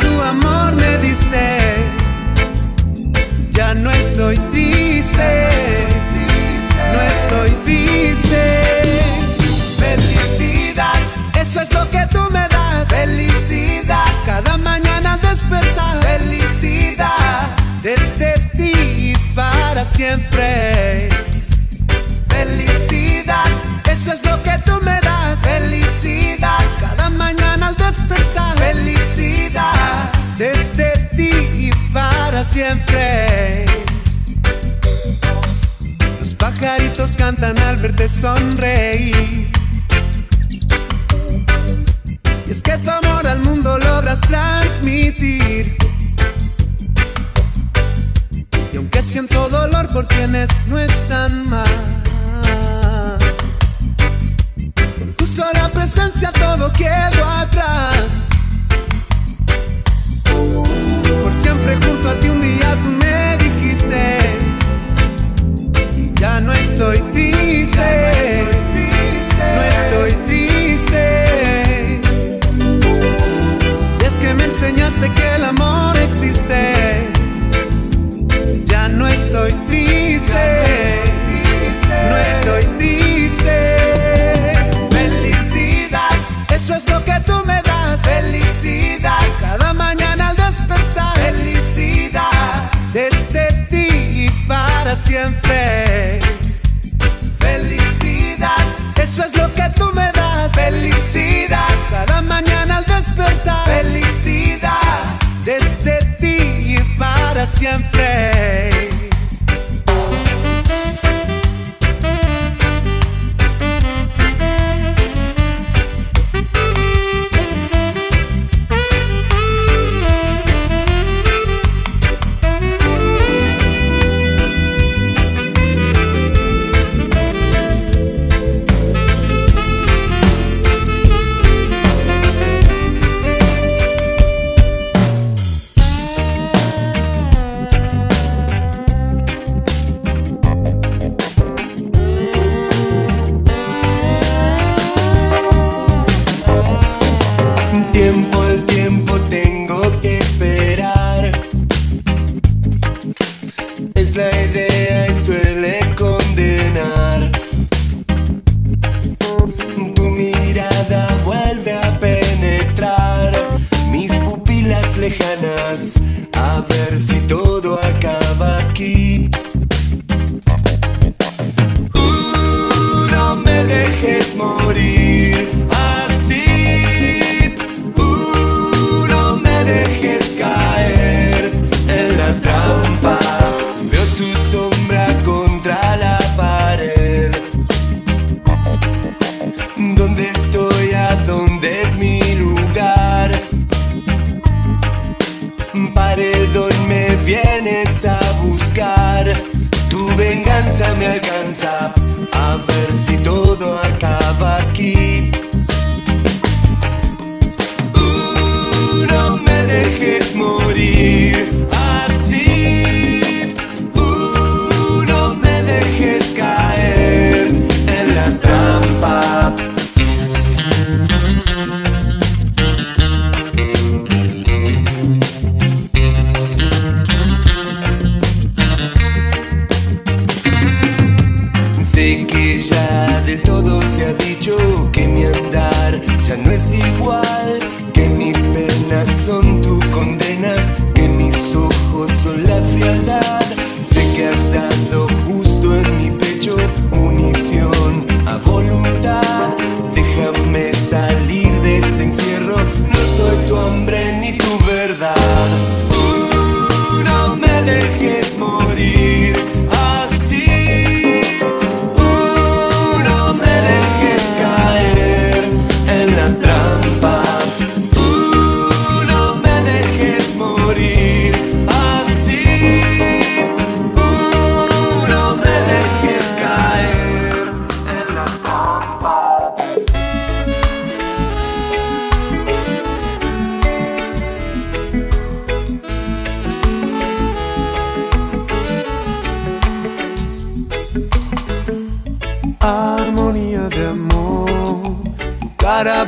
tu amor me diste, ya no estoy triste, no estoy triste. Felicidad, eso es lo que tú me das. Felicidad, cada mañana al despertar. Felicidad, desde ti para siempre. Felicidad, eso es lo que siempre. Los pajaritos cantan al verte sonreír. Y es que tu amor al mundo logras transmitir. Y aunque siento dolor por quienes no están más, con tu sola presencia todo quedó atrás. Siempre junto a ti un día tú me dijiste, y ya no estoy triste.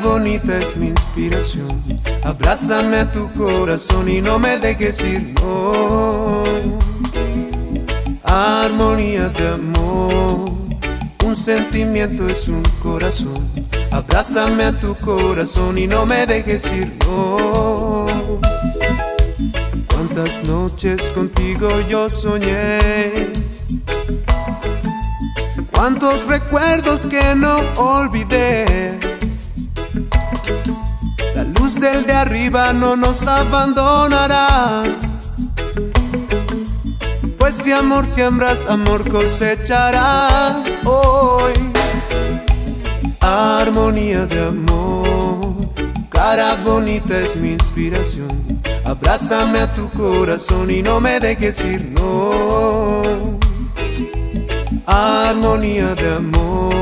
Bonita es mi inspiración. Abrázame a tu corazón y no me dejes ir, no. Armonía de amor, un sentimiento es un corazón. Abrázame a tu corazón y no me dejes ir, no. Cuántas noches contigo yo soñé. Cuántos recuerdos que no olvidé. Del de arriba no nos abandonará. Pues si amor siembras, amor cosecharás hoy. Armonía de amor, cara bonita es mi inspiración. Abrázame a tu corazón y no me dejes ir, no armonía de amor.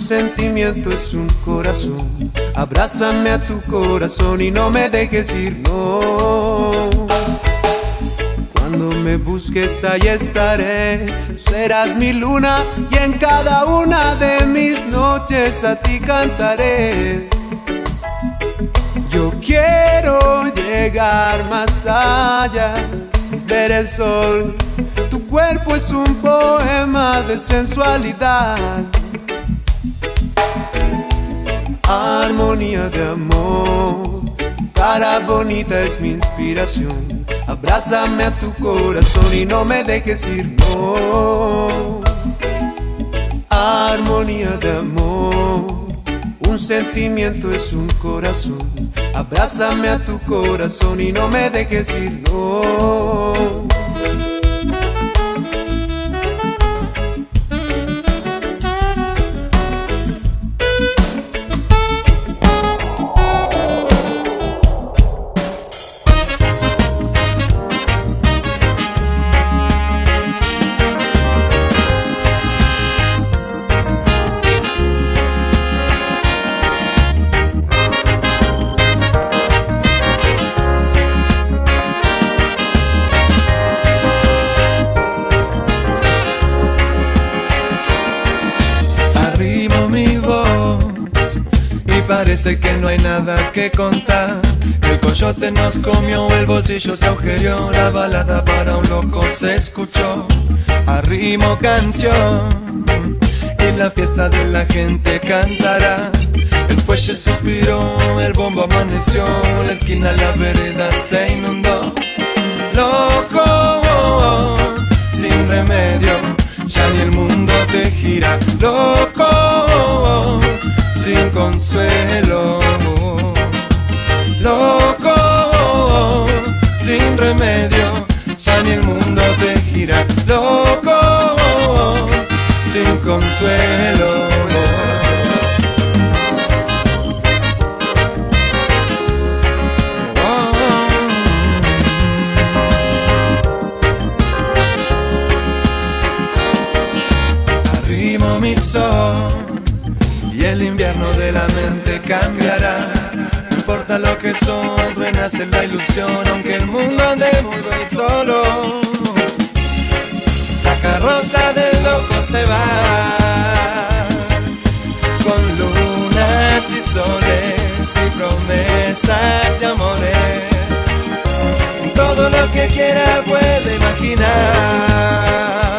Sentimiento es un corazón. Abrázame a tu corazón y no me dejes ir, no. Cuando me busques ahí estaré, serás mi luna y en cada una de mis noches a ti cantaré. Yo quiero llegar más allá, ver el sol cuerpo es un poema de sensualidad. Armonía de amor, cara bonita es mi inspiración. Abrázame a tu corazón y no me dejes ir, no. Armonía de amor, un sentimiento es un corazón. Abrázame a tu corazón y no me dejes ir, no. Parece que no hay nada que contar. El coyote nos comió, el bolsillo se agujereó. La balada para un loco se escuchó. Arrimo canción. Y la fiesta de la gente cantará. El fuelle suspiró, el bombo amaneció. La esquina, la vereda se inundó. Loco, sin remedio. Ya ni el mundo te gira. Loco sin consuelo. Loco, sin remedio, ya ni el mundo te gira. Loco, sin consuelo. Arrimo mi sol el invierno de la mente cambiará. No importa lo que sos, renace la ilusión, aunque el mundo ande mudo y solo. La carroza del loco se va, con lunas y soles y promesas de amores. Todo lo que quiera puede imaginar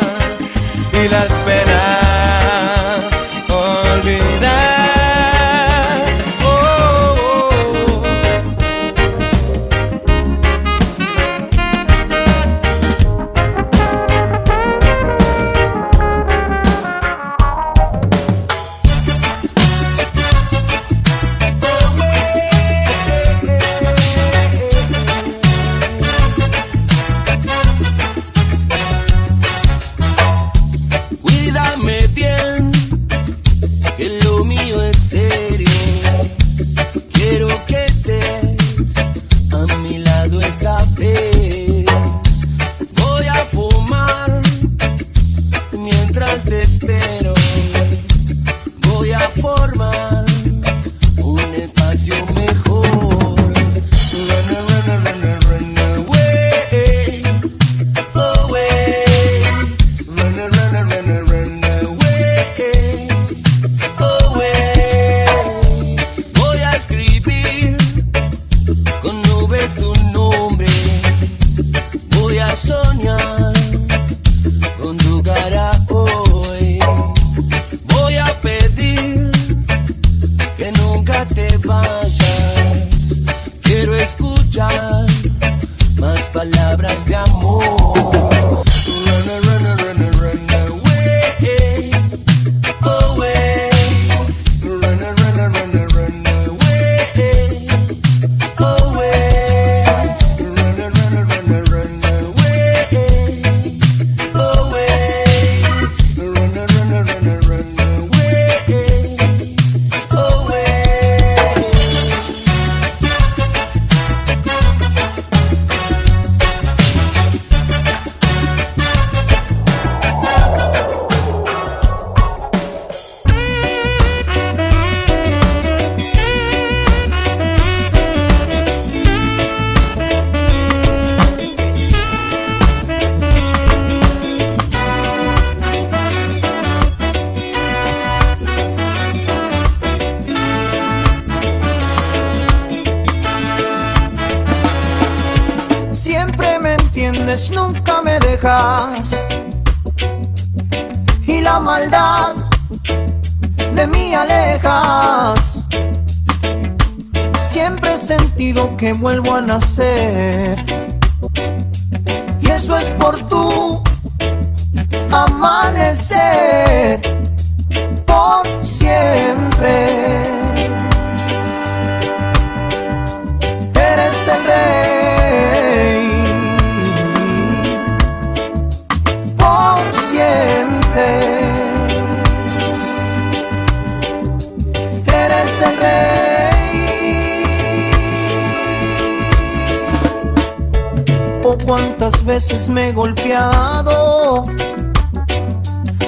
cuántas veces me he golpeado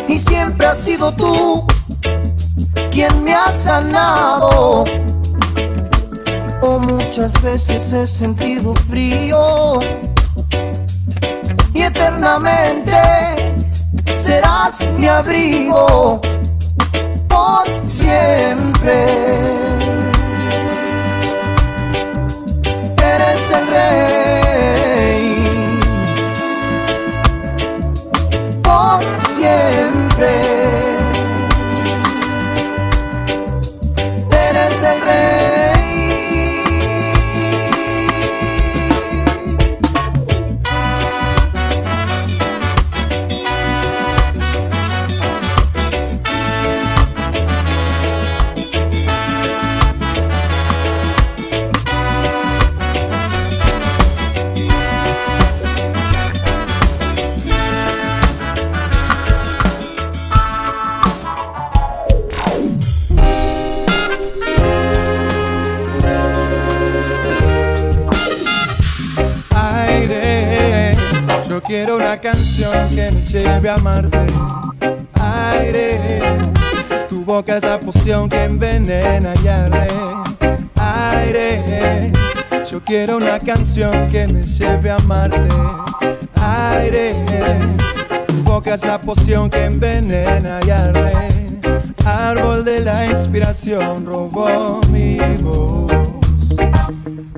y siempre has sido tú quien me ha sanado. O muchas veces he sentido frío y eternamente serás mi abrigo por siempre. Siempre. Quiero una canción que me lleve a amarte. Aire, tu boca es la poción que envenena y arde. Aire, yo quiero una canción que me lleve a amarte. Aire, tu boca es la poción que envenena y arde. Árbol de la inspiración robó mi voz.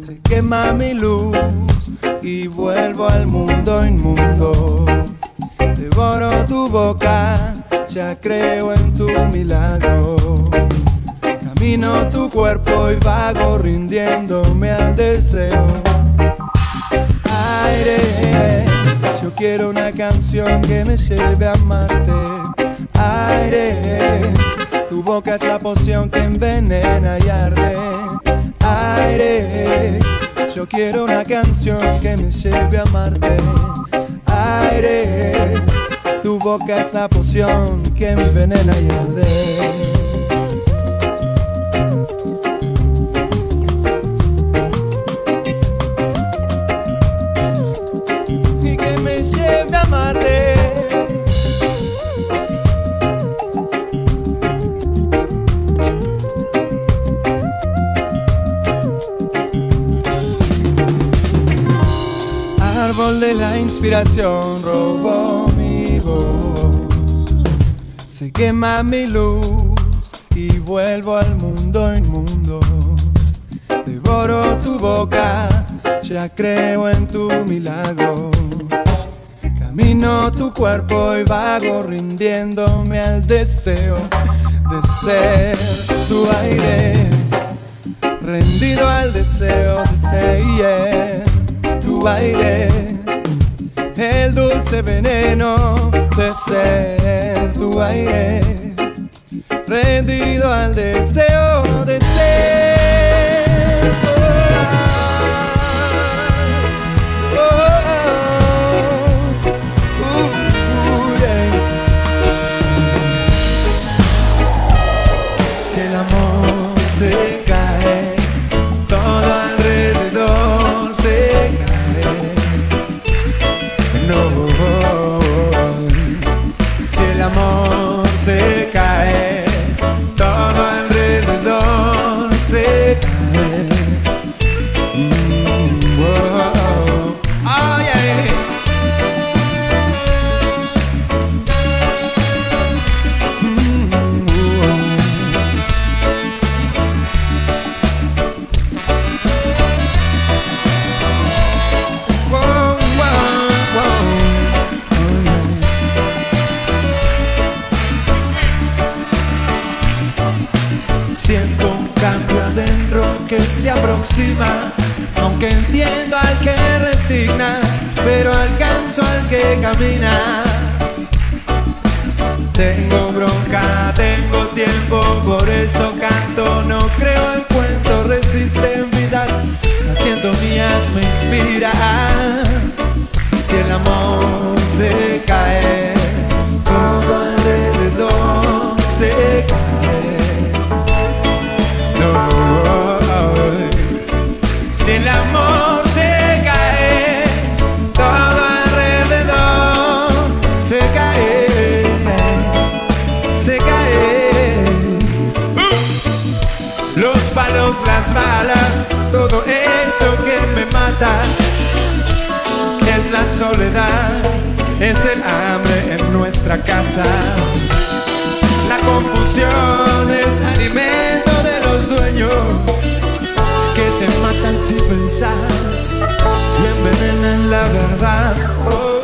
Se quema mi luz y vuelvo al mundo inmundo. Devoro tu boca, ya creo en tu milagro. Camino tu cuerpo y vago rindiéndome al deseo. Aire, yo quiero una canción que me lleve a amarte. Aire, tu boca es la poción que envenena y arde. Aire yo quiero una canción que me lleve a amarte. Aire, tu boca es la poción que envenena y arde. Inspiración robó mi voz. Se quema mi luz y vuelvo al mundo inmundo. Devoro tu boca, ya creo en tu milagro. Camino tu cuerpo y vago rindiéndome al deseo de ser tu aire. Rendido al deseo de ser tu aire el dulce veneno de ser tu aire, rendido al deseo de camina. Tengo es el hambre en nuestra casa. La confusión es alimento de los dueños que te matan si pensás y envenenan la verdad. Oh.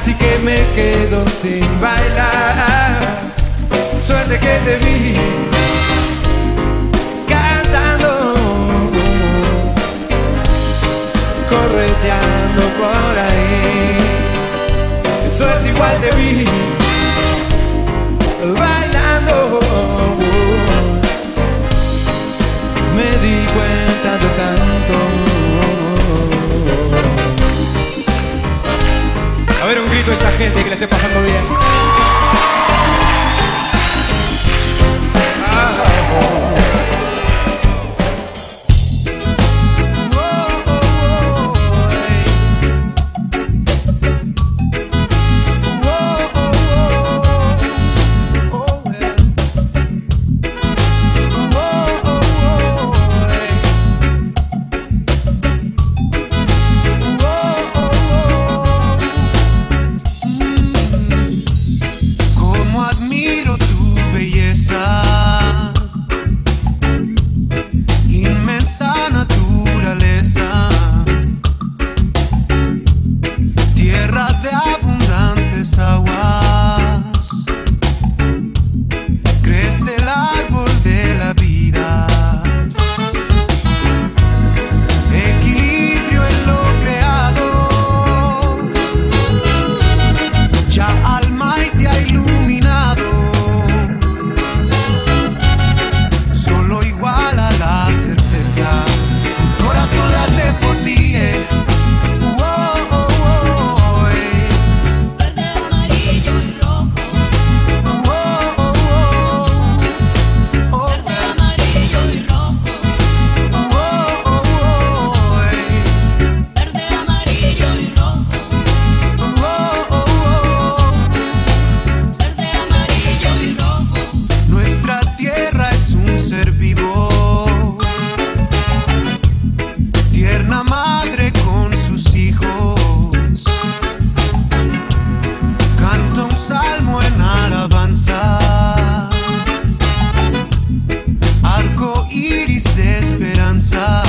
así que me quedo sin bailar. Suerte que te vi cantando, correteando por ahí. Suerte igual te vi. gente que le esté pasando bien. time.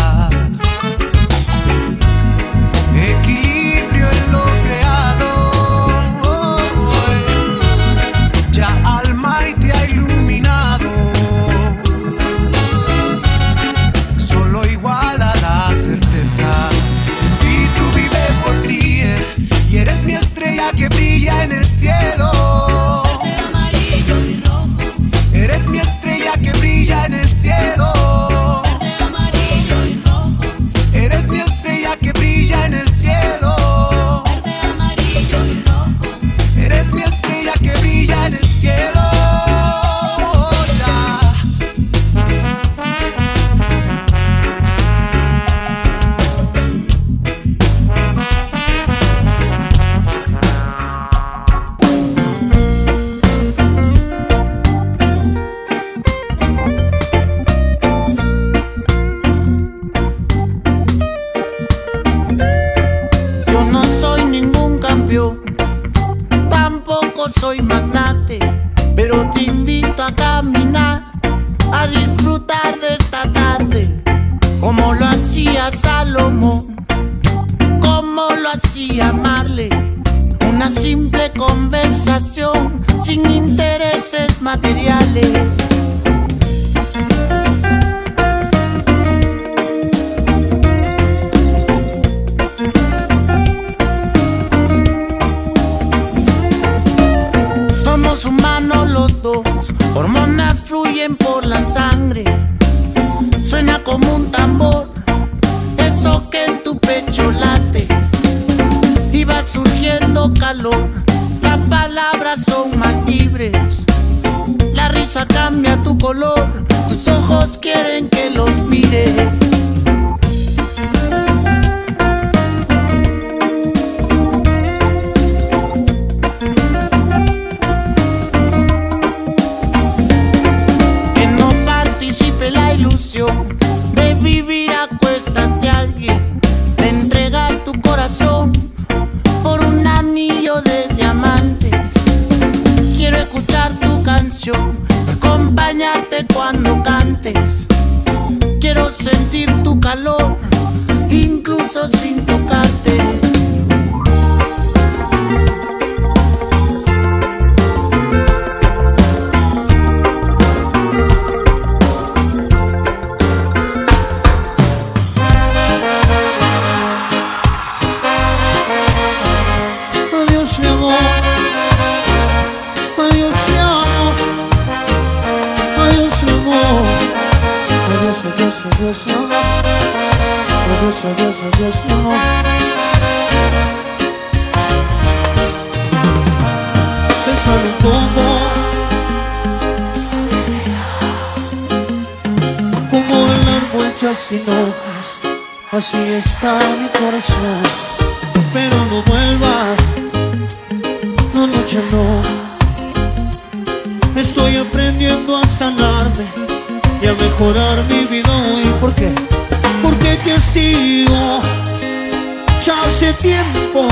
Tiempo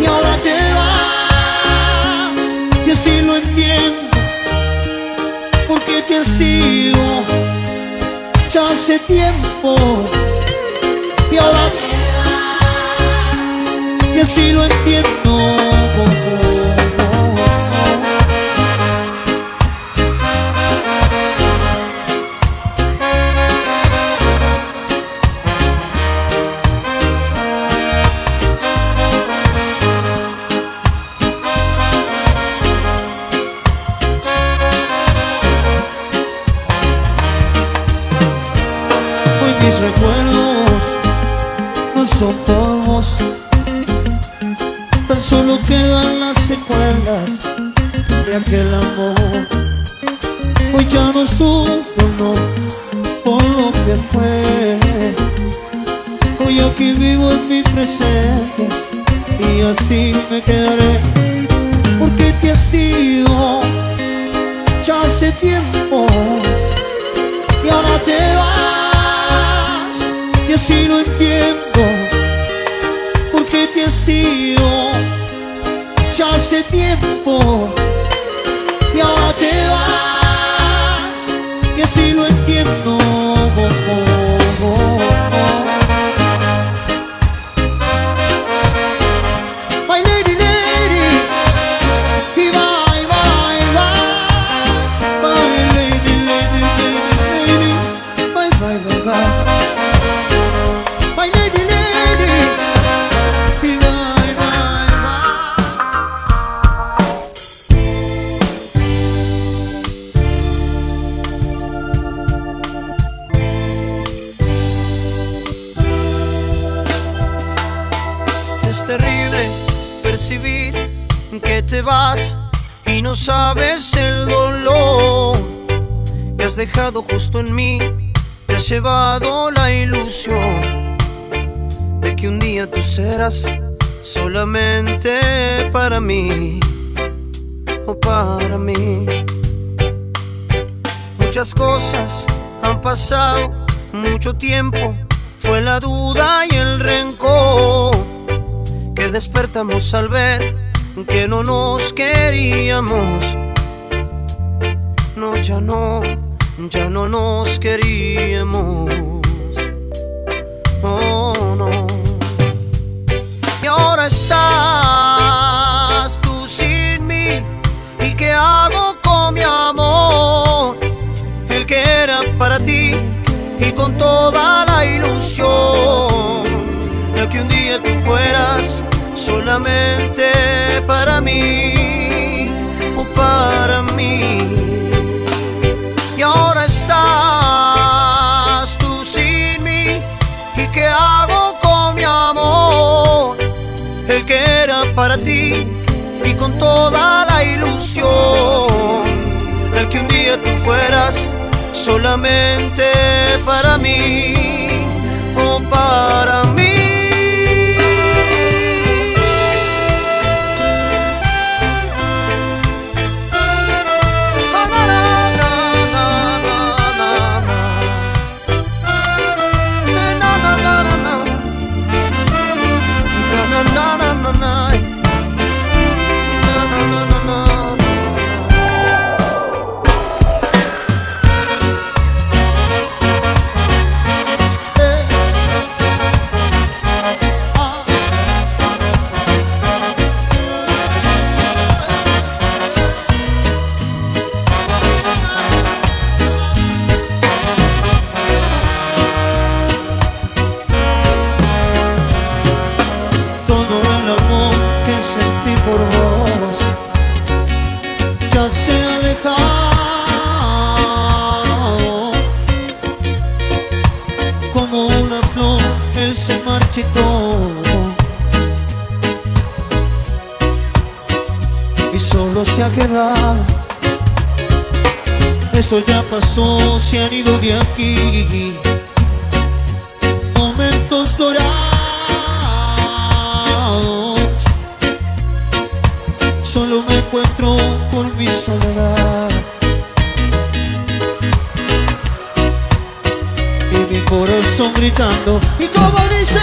y ahora te vas. Y así lo entiendo. Porque te has ido ya hace tiempo y ahora te y así lo entiendo. Aquel amor. Hoy ya no sufro, no, por lo que fue. Hoy aquí vivo en mi presente y así me quedaré. Porque te has ido ya hace tiempo y ahora te vas y así lo entiendo porque te has ido ya hace tiempo en mí. Te has llevado la ilusión de que un día tú serás solamente para mí o para mí. Muchas cosas han pasado, mucho tiempo, fue la duda y el rencor que despertamos al ver que no nos queríamos. No, ya no, ya no nos queríamos. Oh no. Y ahora estás tú sin mí. ¿Y qué hago con mi amor? El que era para ti y con toda la ilusión de que un día tú fueras solamente para mí y con toda la ilusión del que un día tú fueras solamente para mí dorados. Solo me encuentro por mi soledad. Y mi corazón gritando. Y como dice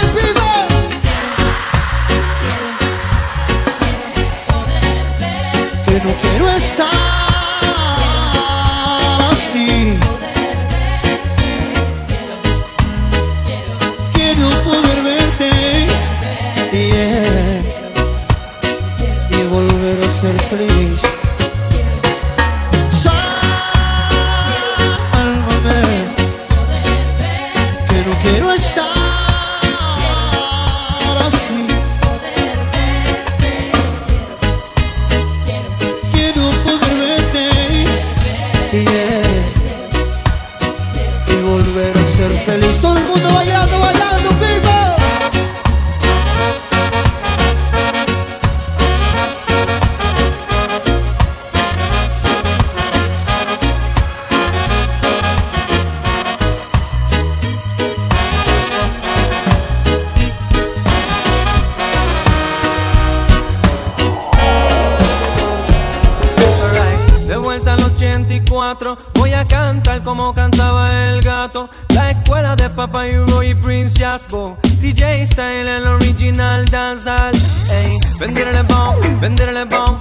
84, voy a cantar como cantaba el gato. La escuela de Papa y Roy Prince Jasbo. DJ Style, el original dancehall. Ey, venderle bomb, venderle bomb.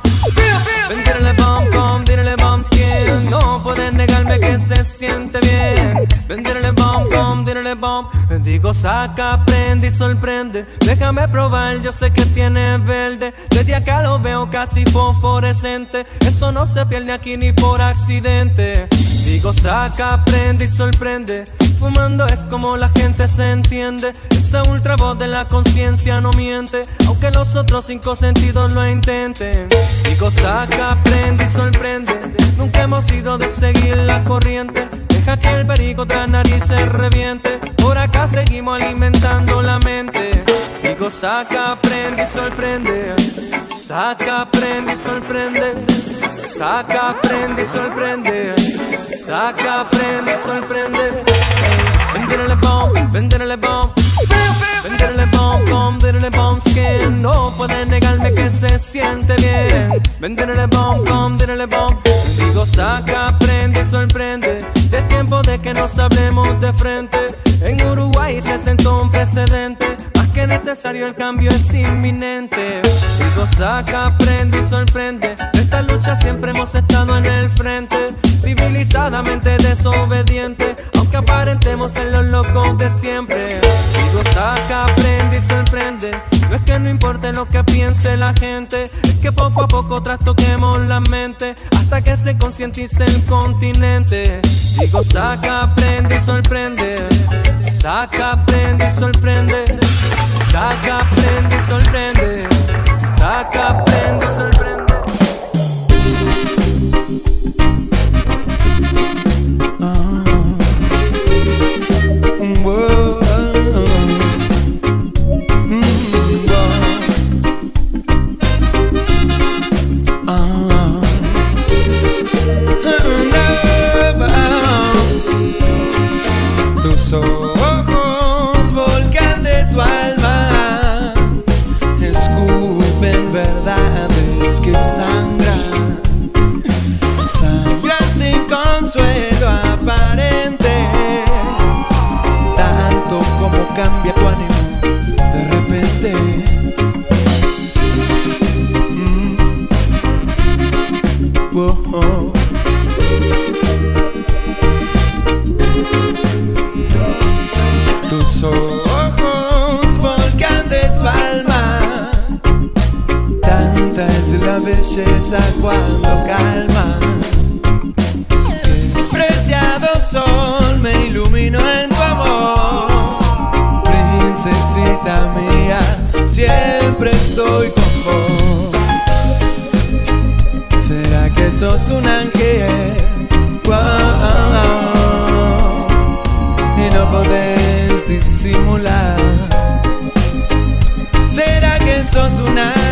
Venderle bomb, bomb, direle bomb 100. No puedes negarme que se siente bien. Venderle bomb, bomb, direle bomb. Digo, saca, prende y sorprende. Déjame probar, yo sé que tiene verde. Desde acá lo veo casi fosforescente. Eso no se pierde aquí ni por accidente. Digo, saca, prende y sorprende. Fumando es como la gente se entiende. Esa ultra voz de la conciencia no miente. Aunque los otros cinco sentidos lo intenten. Digo, saca, prende y sorprende. Nunca hemos ido de seguir la corriente. Deja que el perico tras nariz se reviente. Por acá seguimos alimentando la mente. Digo, saca, prende y sorprende. Saca, prende y sorprende. Saca, prende y sorprende. Saca, prende y sorprende. Venderle bomb, venderle bomb. Venderle bomb, bomb, venderle bomb skin. No puedes negarme que se siente bien. Venderle bomb, bomb, venderle bomb. Digo, saca, prende y sorprende. De tiempo de que nos hablemos de frente. En Uruguay se sentó un precedente es necesario, el cambio es inminente. Digo, saca, aprende y sorprende. En esta lucha siempre hemos estado en el frente. Civilizadamente desobediente que aparentemos en los locos de siempre. Digo, saca, aprende y sorprende. No es que no importe lo que piense la gente, es que poco a poco trastoquemos la mente hasta que se concientice el continente. Digo, saca, aprende y sorprende. Saca, aprende y sorprende. Saca, aprende y sorprende. Saca, aprende. ¿Será que sos una